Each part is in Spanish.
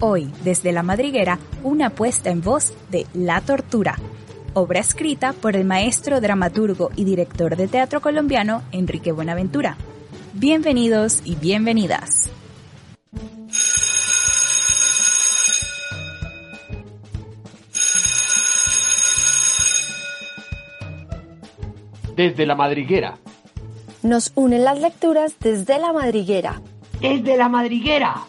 Hoy, desde La Madriguera, una puesta en voz de La Tortura, obra escrita por el maestro dramaturgo y director de teatro colombiano Enrique Buenaventura. Bienvenidos y bienvenidas. Desde la madriguera. Nos unen las lecturas desde la madriguera. Desde la madriguera.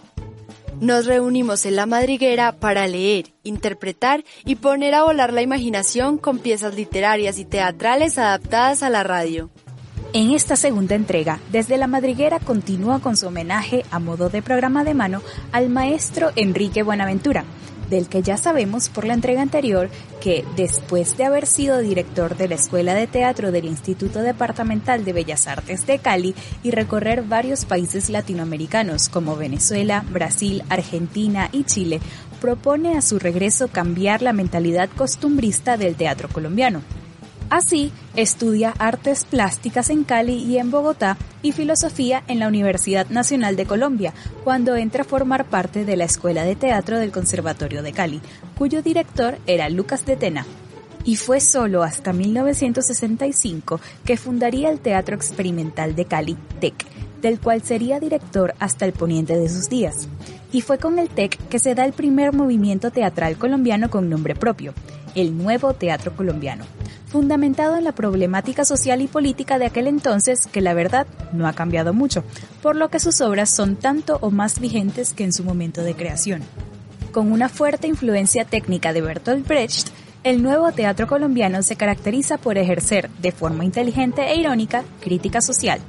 Nos reunimos en la madriguera para leer, interpretar y poner a volar la imaginación con piezas literarias y teatrales adaptadas a la radio. En esta segunda entrega, desde la madriguera continúa con su homenaje a modo de programa de mano al maestro Enrique Buenaventura, del que ya sabemos por la entrega anterior que, después de haber sido director de la Escuela de Teatro del Instituto Departamental de Bellas Artes de Cali y recorrer varios países latinoamericanos como Venezuela, Brasil, Argentina y Chile, propone a su regreso cambiar la mentalidad costumbrista del teatro colombiano. Así, estudia artes plásticas en Cali y en Bogotá y filosofía en la Universidad Nacional de Colombia, cuando entra a formar parte de la Escuela de Teatro del Conservatorio de Cali, cuyo director era Lucas de Tena. Y fue solo hasta 1965 que fundaría el Teatro Experimental de Cali, TEC, del cual sería director hasta el poniente de sus días. Y fue con el TEC que se da el primer movimiento teatral colombiano con nombre propio, el Nuevo Teatro Colombiano fundamentado en la problemática social y política de aquel entonces que la verdad no ha cambiado mucho, por lo que sus obras son tanto o más vigentes que en su momento de creación. Con una fuerte influencia técnica de Bertolt Brecht, el nuevo teatro colombiano se caracteriza por ejercer, de forma inteligente e irónica, crítica social.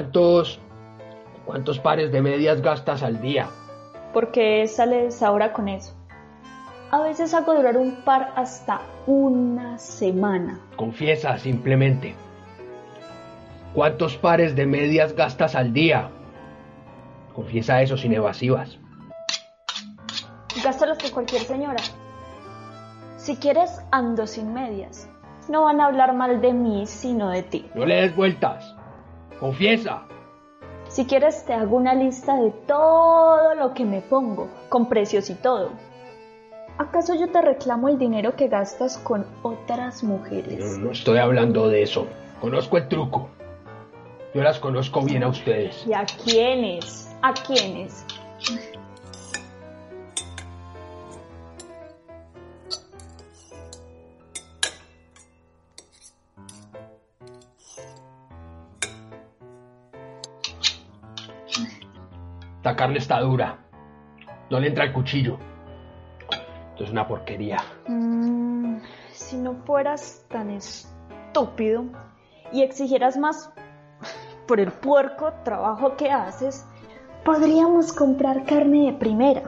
¿Cuántos, cuántos pares de medias gastas al día? ¿Por qué sales ahora con eso? A veces hago durar un par hasta una semana. Confiesa simplemente. ¿Cuántos pares de medias gastas al día? Confiesa eso sin evasivas. Gasto los que cualquier señora. Si quieres, ando sin medias. No van a hablar mal de mí, sino de ti. No le des vueltas. Confiesa. Si quieres, te hago una lista de todo lo que me pongo, con precios y todo. ¿Acaso yo te reclamo el dinero que gastas con otras mujeres? No, no estoy hablando de eso. Conozco el truco. Yo las conozco bien a ustedes. ¿Y a quiénes? ¿A quiénes? Carne está dura. No le entra el cuchillo. Esto es una porquería. Mm, si no fueras tan estúpido y exigieras más por el puerco trabajo que haces, podríamos comprar carne de primera.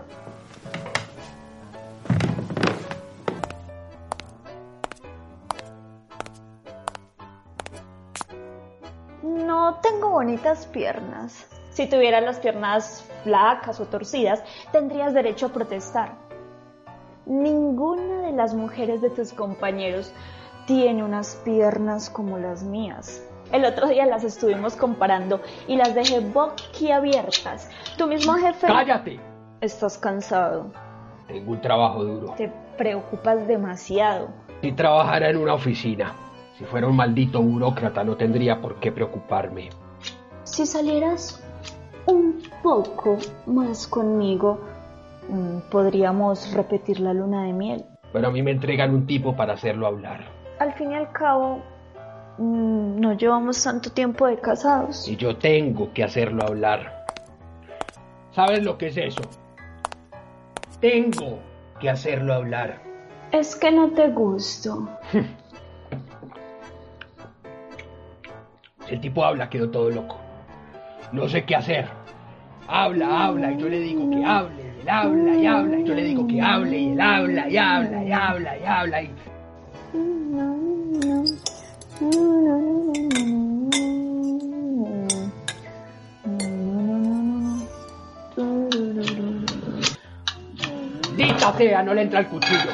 No tengo bonitas piernas. Si tuvieras las piernas flacas o torcidas, tendrías derecho a protestar. Ninguna de las mujeres de tus compañeros tiene unas piernas como las mías. El otro día las estuvimos comparando y las dejé boquiabiertas. Tu mismo jefe... ¡Cállate! Estás cansado. Tengo un trabajo duro. Te preocupas demasiado. Si trabajara en una oficina, si fuera un maldito burócrata, no tendría por qué preocuparme. Si salieras un poco más conmigo, mm, podríamos repetir la luna de miel. Pero a mí me entregan un tipo para hacerlo hablar. Al fin y al cabo, mm, no llevamos tanto tiempo de casados. Y yo tengo que hacerlo hablar. ¿Sabes lo que es eso? Tengo que hacerlo hablar. Es que no te gusto. Si el tipo habla, quedo todo loco. No sé qué hacer. Habla, habla, y yo le digo que hable, y él habla y habla, y yo le digo que hable, y él habla y habla y habla y habla. Y... Dita sea, no le entra el cuchillo.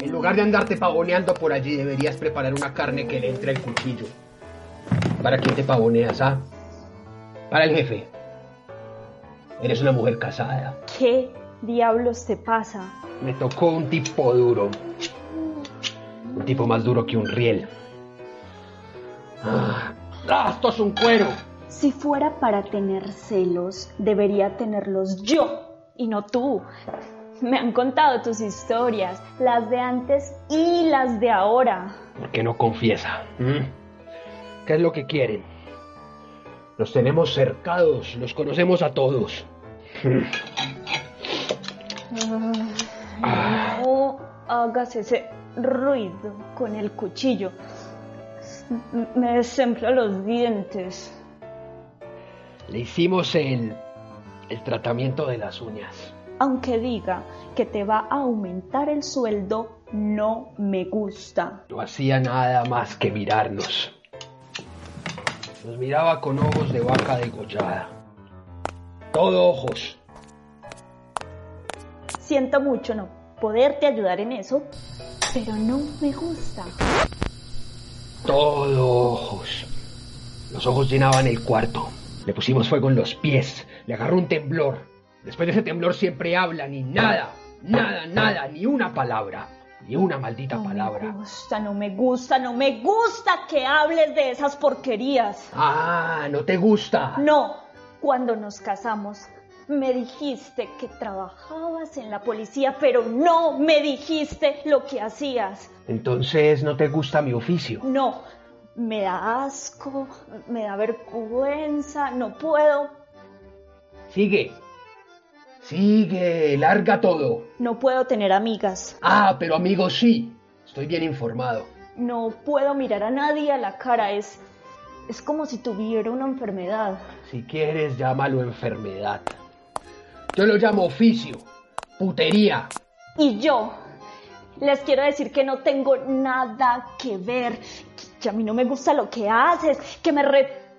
En lugar de andarte pavoneando por allí, deberías preparar una carne que le entre el cuchillo. ¿Para quién te pavoneas, ah? Para el jefe. Eres una mujer casada. ¿Qué diablos te pasa? Me tocó un tipo duro. Un tipo más duro que un riel. Ah, ah, esto es un cuero. Si fuera para tener celos, debería tenerlos yo y no tú. Me han contado tus historias, las de antes y las de ahora. ¿Por qué no confiesa? ¿Mm? ¿Qué es lo que quieren? Los tenemos cercados, los conocemos a todos. No hagas ese ruido con el cuchillo. Me desemplo los dientes. Le hicimos el, el tratamiento de las uñas. Aunque diga que te va a aumentar el sueldo, no me gusta. No hacía nada más que mirarnos. Nos miraba con ojos de vaca degollada. Todo ojos. Siento mucho no poderte ayudar en eso, pero no me gusta. Todo ojos. Los ojos llenaban el cuarto. Le pusimos fuego en los pies. Le agarró un temblor. Después de ese temblor siempre habla, ni nada, nada, nada, ni una palabra, ni una maldita No me palabra. gusta, no me gusta, no me gusta que hables de esas porquerías. Ah, ¿no te gusta? No, cuando nos casamos me dijiste que trabajabas en la policía, pero no me dijiste lo que hacías. Entonces no te gusta mi oficio. No, me da asco, me da vergüenza, no puedo, Sigue. Sigue, larga todo. no puedo tener amigas, Ah, pero amigo sí. Estoy bien informado. no puedo mirar a nadie a la cara, es, es como si tuviera una enfermedad. Si quieres, llámalo enfermedad. Yo lo llamo oficio, putería. Y yo les quiero decir que no tengo nada que ver, que a mí no me gusta lo que haces, que me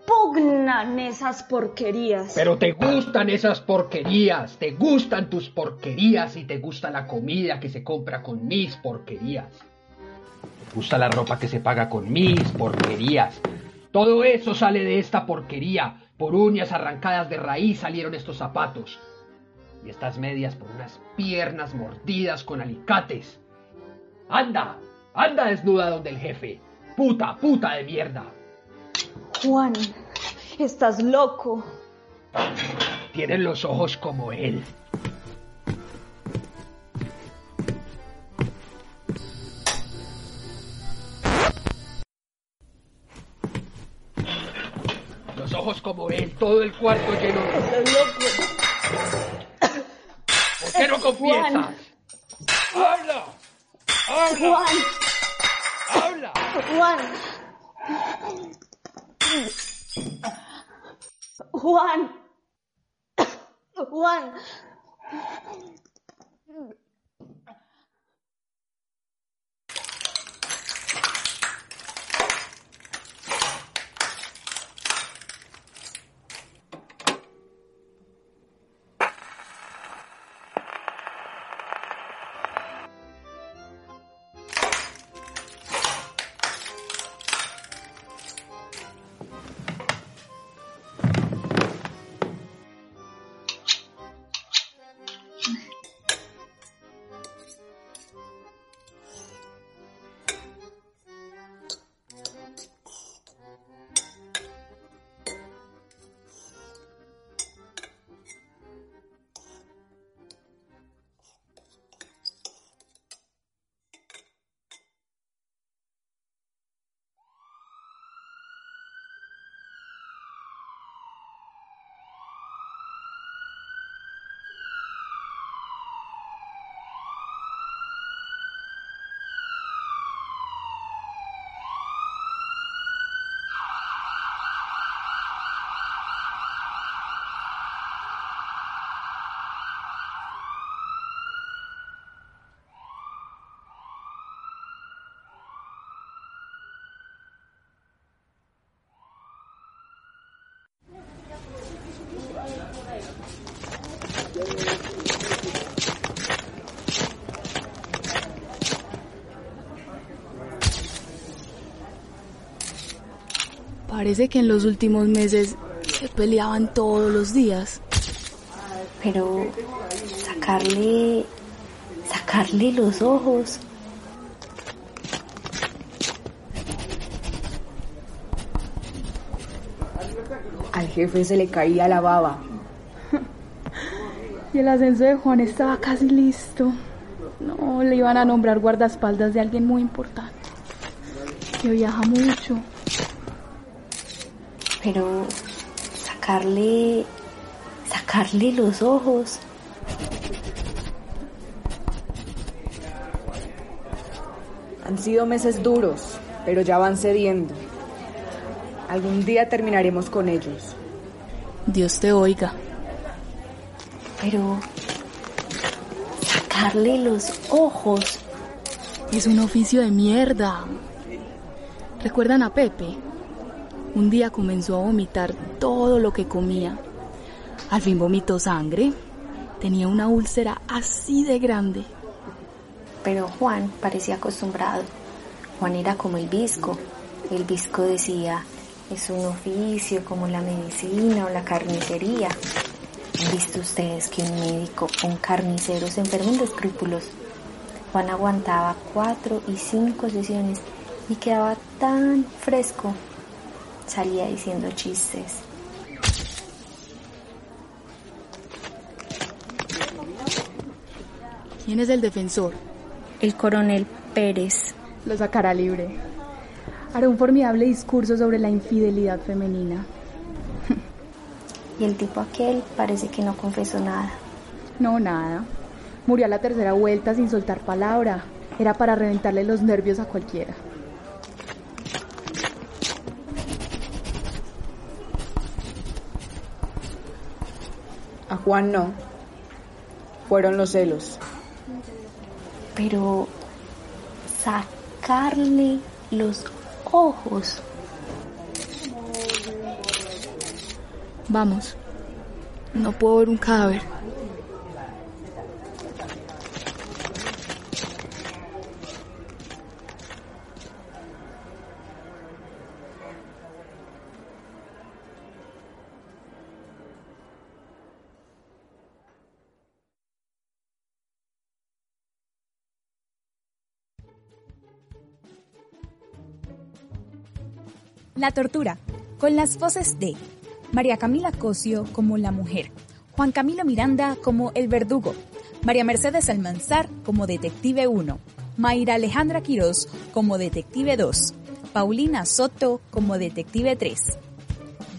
repugnan esas porquerías. Pero te gustan esas porquerías, te gustan tus porquerías y te gusta la comida que se compra con mis porquerías. Te gusta la ropa que se paga con mis porquerías. Todo eso sale de esta porquería. Por uñas arrancadas de raíz salieron estos zapatos. Y estas medias por unas piernas mordidas con alicates. Anda, anda desnuda donde el jefe. Puta, puta de mierda. Juan, estás loco. Tienes los ojos como él. Los ojos como él, todo el cuarto lleno de... Estás loco. ¿Por qué no confiesas? ¡Habla! ¡Habla! Juan, ¡Habla! Juan. Juan. Juan. Parece que en los últimos meses se peleaban todos los días. Pero sacarle, sacarle los ojos. Al jefe se le caía la baba. Y el ascenso de Juan estaba casi listo. No, le iban a nombrar guardaespaldas de alguien muy importante. Que viaja mucho. Pero sacarle, sacarle los ojos. Han sido meses duros, pero ya van cediendo. Algún día terminaremos con ellos. Dios te oiga. Pero sacarle los ojos. Es un oficio de mierda. ¿Recuerdan a Pepe? Un día comenzó a vomitar todo lo que comía. Al fin vomitó sangre. Tenía una úlcera así de grande. Pero Juan parecía acostumbrado. Juan era como el visco. El visco decía, es un oficio como la medicina o la carnicería. ¿Han visto ustedes que un médico o un carnicero se enfermen de escrúpulos? Juan aguantaba cuatro y cinco sesiones y quedaba tan fresco. Salía diciendo chistes. ¿Quién es el defensor? El coronel Pérez. Lo sacará libre. Hará un formidable discurso sobre la infidelidad femenina. Y el tipo aquel parece que no confesó nada. No, nada. Murió a la tercera vuelta sin soltar palabra. Era para reventarle los nervios a cualquiera. A Juan no. Fueron los celos. Pero sacarle los ojos. Vamos. No puedo ver un cadáver. La tortura, con las voces de María Camila Cosio como la mujer, Juan Camilo Miranda como el verdugo, María Mercedes Almanzar como detective 1, Mayra Alejandra Quirós como detective 2, Paulina Soto como detective 3.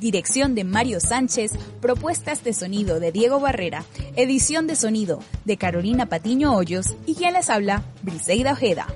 Dirección de Mario Sánchez, propuestas de sonido de Diego Barrera, edición de sonido de Carolina Patiño Hoyos y quien les habla, Briseida Ojeda.